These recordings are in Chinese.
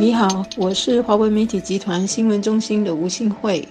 你好，我是华为媒体集团新闻中心的吴信惠。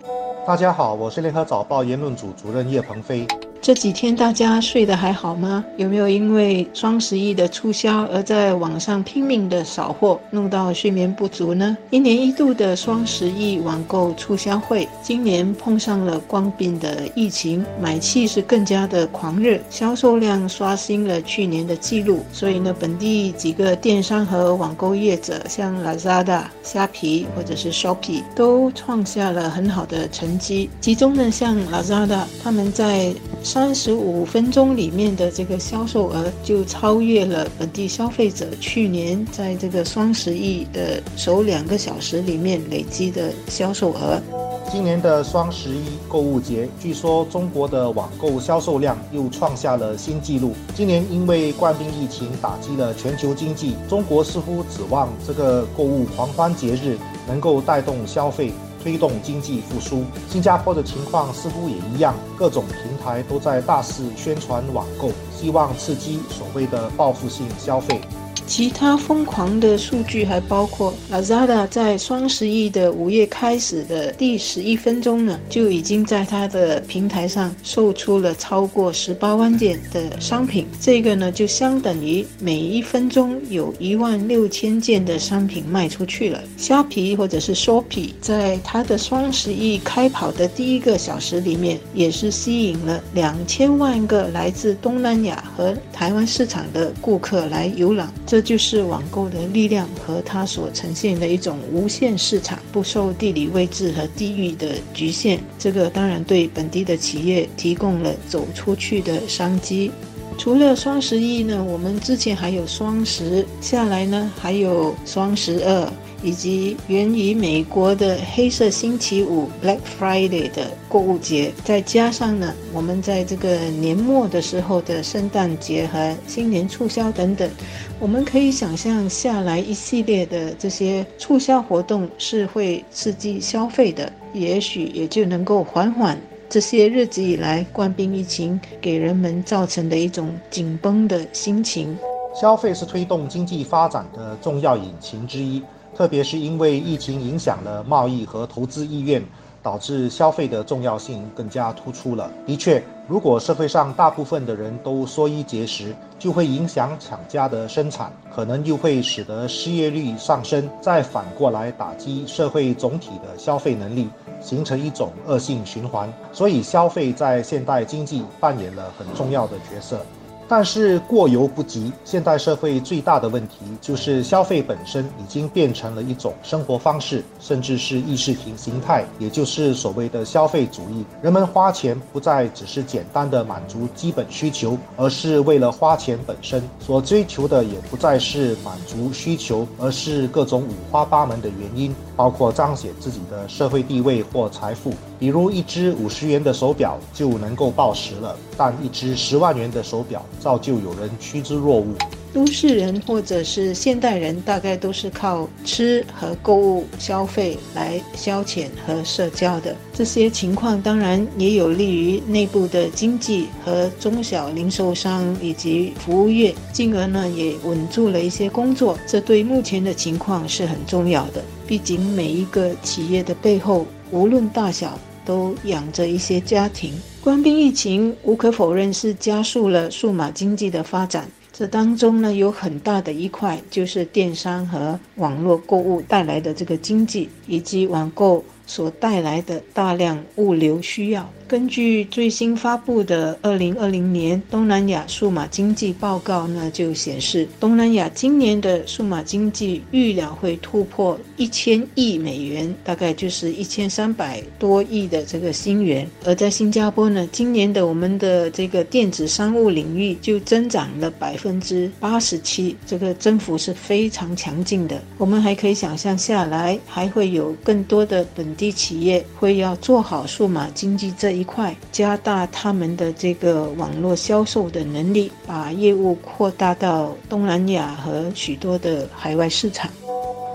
大家好，我是联合早报言论组主任叶鹏飞。这几天大家睡得还好吗？有没有因为双十一的促销而在网上拼命的扫货，弄到睡眠不足呢？一年一度的双十一网购促销会，今年碰上了光病的疫情，买气是更加的狂热，销售量刷新了去年的记录。所以呢，本地几个电商和网购业者，像 Lazada、虾皮或者是 Shopee，都创下了很好的成绩。其中呢，像 Lazada，他们在三十五分钟里面的这个销售额就超越了本地消费者去年在这个双十一的首两个小时里面累积的销售额。今年的双十一购物节，据说中国的网购销售量又创下了新纪录。今年因为冠病疫情打击了全球经济，中国似乎指望这个购物狂欢节日能够带动消费。推动经济复苏，新加坡的情况似乎也一样，各种平台都在大肆宣传网购，希望刺激所谓的报复性消费。其他疯狂的数据还包括，Lazada 在双十一的午夜开始的第十一分钟呢，就已经在它的平台上售出了超过十八万件的商品。这个呢，就相等于每一分钟有一万六千件的商品卖出去了。虾皮或者是 Shopee 在它的双十一开跑的第一个小时里面，也是吸引了两千万个来自东南亚和台湾市场的顾客来游览。这这就是网购的力量和它所呈现的一种无限市场，不受地理位置和地域的局限。这个当然对本地的企业提供了走出去的商机。除了双十一呢，我们之前还有双十，下来呢还有双十二。以及源于美国的黑色星期五 （Black Friday） 的购物节，再加上呢，我们在这个年末的时候的圣诞节和新年促销等等，我们可以想象下来一系列的这些促销活动是会刺激消费的，也许也就能够缓缓这些日子以来冠病疫情给人们造成的一种紧绷的心情。消费是推动经济发展的重要引擎之一。特别是因为疫情影响了贸易和投资意愿，导致消费的重要性更加突出了。的确，如果社会上大部分的人都缩衣节食，就会影响厂家的生产，可能又会使得失业率上升，再反过来打击社会总体的消费能力，形成一种恶性循环。所以，消费在现代经济扮演了很重要的角色。但是过犹不及，现代社会最大的问题就是消费本身已经变成了一种生活方式，甚至是意识形形态，也就是所谓的消费主义。人们花钱不再只是简单的满足基本需求，而是为了花钱本身所追求的也不再是满足需求，而是各种五花八门的原因，包括彰显自己的社会地位或财富。比如一只五十元的手表就能够报时了，但一只十万元的手表。造就有人趋之若鹜。都市人或者是现代人，大概都是靠吃和购物消费来消遣和社交的。这些情况当然也有利于内部的经济和中小零售商以及服务业，进而呢也稳住了一些工作。这对目前的情况是很重要的。毕竟每一个企业的背后，无论大小，都养着一些家庭。官兵疫情无可否认是加速了数码经济的发展，这当中呢有很大的一块就是电商和网络购物带来的这个经济，以及网购所带来的大量物流需要。根据最新发布的二零二零年东南亚数码经济报告呢，就显示东南亚今年的数码经济预料会突破一千亿美元，大概就是一千三百多亿的这个新元。而在新加坡呢，今年的我们的这个电子商务领域就增长了百分之八十七，这个增幅是非常强劲的。我们还可以想象下来，还会有更多的本地企业会要做好数码经济这。一块加大他们的这个网络销售的能力，把业务扩大到东南亚和许多的海外市场。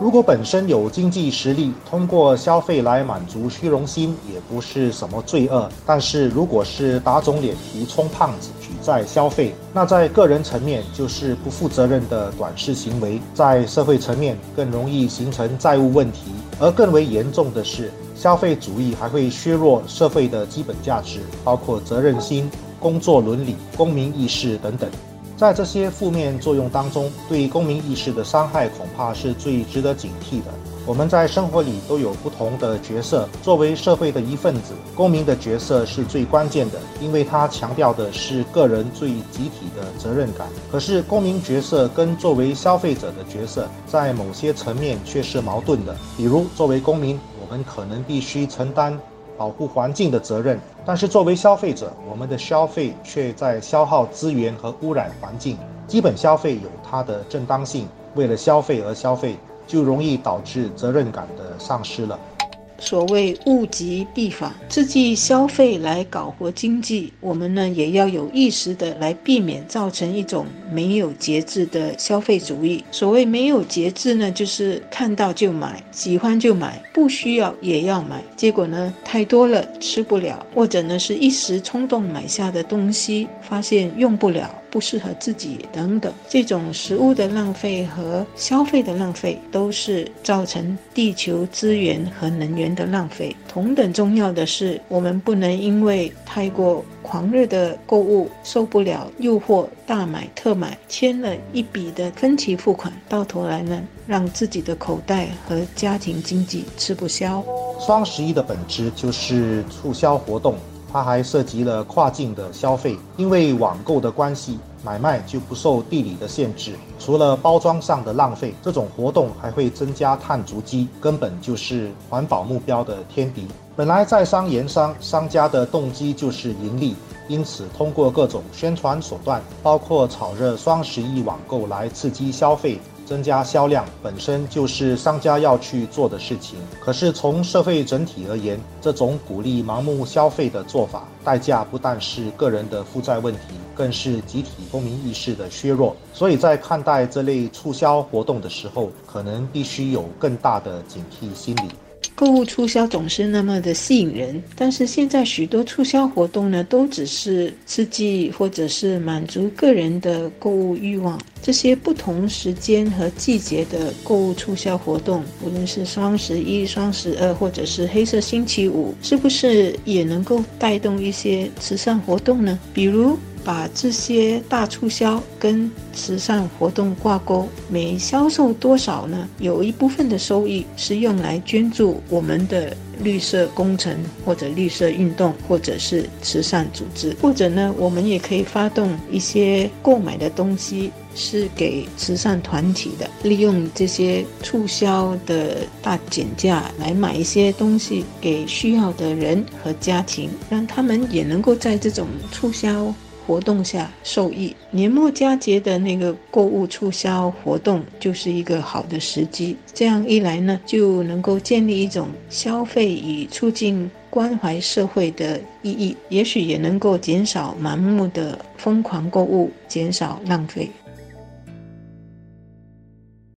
如果本身有经济实力，通过消费来满足虚荣心，也不是什么罪恶。但是如果是打肿脸皮充胖子，举债消费，那在个人层面就是不负责任的短视行为，在社会层面更容易形成债务问题。而更为严重的是，消费主义还会削弱社会的基本价值，包括责任心、工作伦理、公民意识等等。在这些负面作用当中，对公民意识的伤害恐怕是最值得警惕的。我们在生活里都有不同的角色，作为社会的一份子，公民的角色是最关键的，因为它强调的是个人最集体的责任感。可是，公民角色跟作为消费者的角色，在某些层面却是矛盾的。比如，作为公民，我们可能必须承担。保护环境的责任，但是作为消费者，我们的消费却在消耗资源和污染环境。基本消费有它的正当性，为了消费而消费，就容易导致责任感的丧失了。所谓物极必反，刺激消费来搞活经济，我们呢也要有意识的来避免造成一种没有节制的消费主义。所谓没有节制呢，就是看到就买，喜欢就买，不需要也要买，结果呢太多了吃不了，或者呢是一时冲动买下的东西，发现用不了。不适合自己等等，这种食物的浪费和消费的浪费，都是造成地球资源和能源的浪费。同等重要的是，我们不能因为太过狂热的购物，受不了诱惑，大买特买，签了一笔的分期付款，到头来呢，让自己的口袋和家庭经济吃不消。双十一的本质就是促销活动。它还涉及了跨境的消费，因为网购的关系，买卖就不受地理的限制。除了包装上的浪费，这种活动还会增加碳足迹，根本就是环保目标的天敌。本来在商言商，商家的动机就是盈利，因此通过各种宣传手段，包括炒热双十一网购来刺激消费。增加销量本身就是商家要去做的事情，可是从社会整体而言，这种鼓励盲目消费的做法，代价不但是个人的负债问题，更是集体公民意识的削弱。所以在看待这类促销活动的时候，可能必须有更大的警惕心理。购物促销总是那么的吸引人，但是现在许多促销活动呢，都只是刺激或者是满足个人的购物欲望。这些不同时间和季节的购物促销活动，无论是双十一、双十二，或者是黑色星期五，是不是也能够带动一些慈善活动呢？比如。把这些大促销跟慈善活动挂钩，每销售多少呢？有一部分的收益是用来捐助我们的绿色工程，或者绿色运动，或者是慈善组织，或者呢，我们也可以发动一些购买的东西是给慈善团体的，利用这些促销的大减价来买一些东西给需要的人和家庭，让他们也能够在这种促销。活动下受益，年末佳节的那个购物促销活动就是一个好的时机。这样一来呢，就能够建立一种消费与促进关怀社会的意义，也许也能够减少盲目的疯狂购物，减少浪费。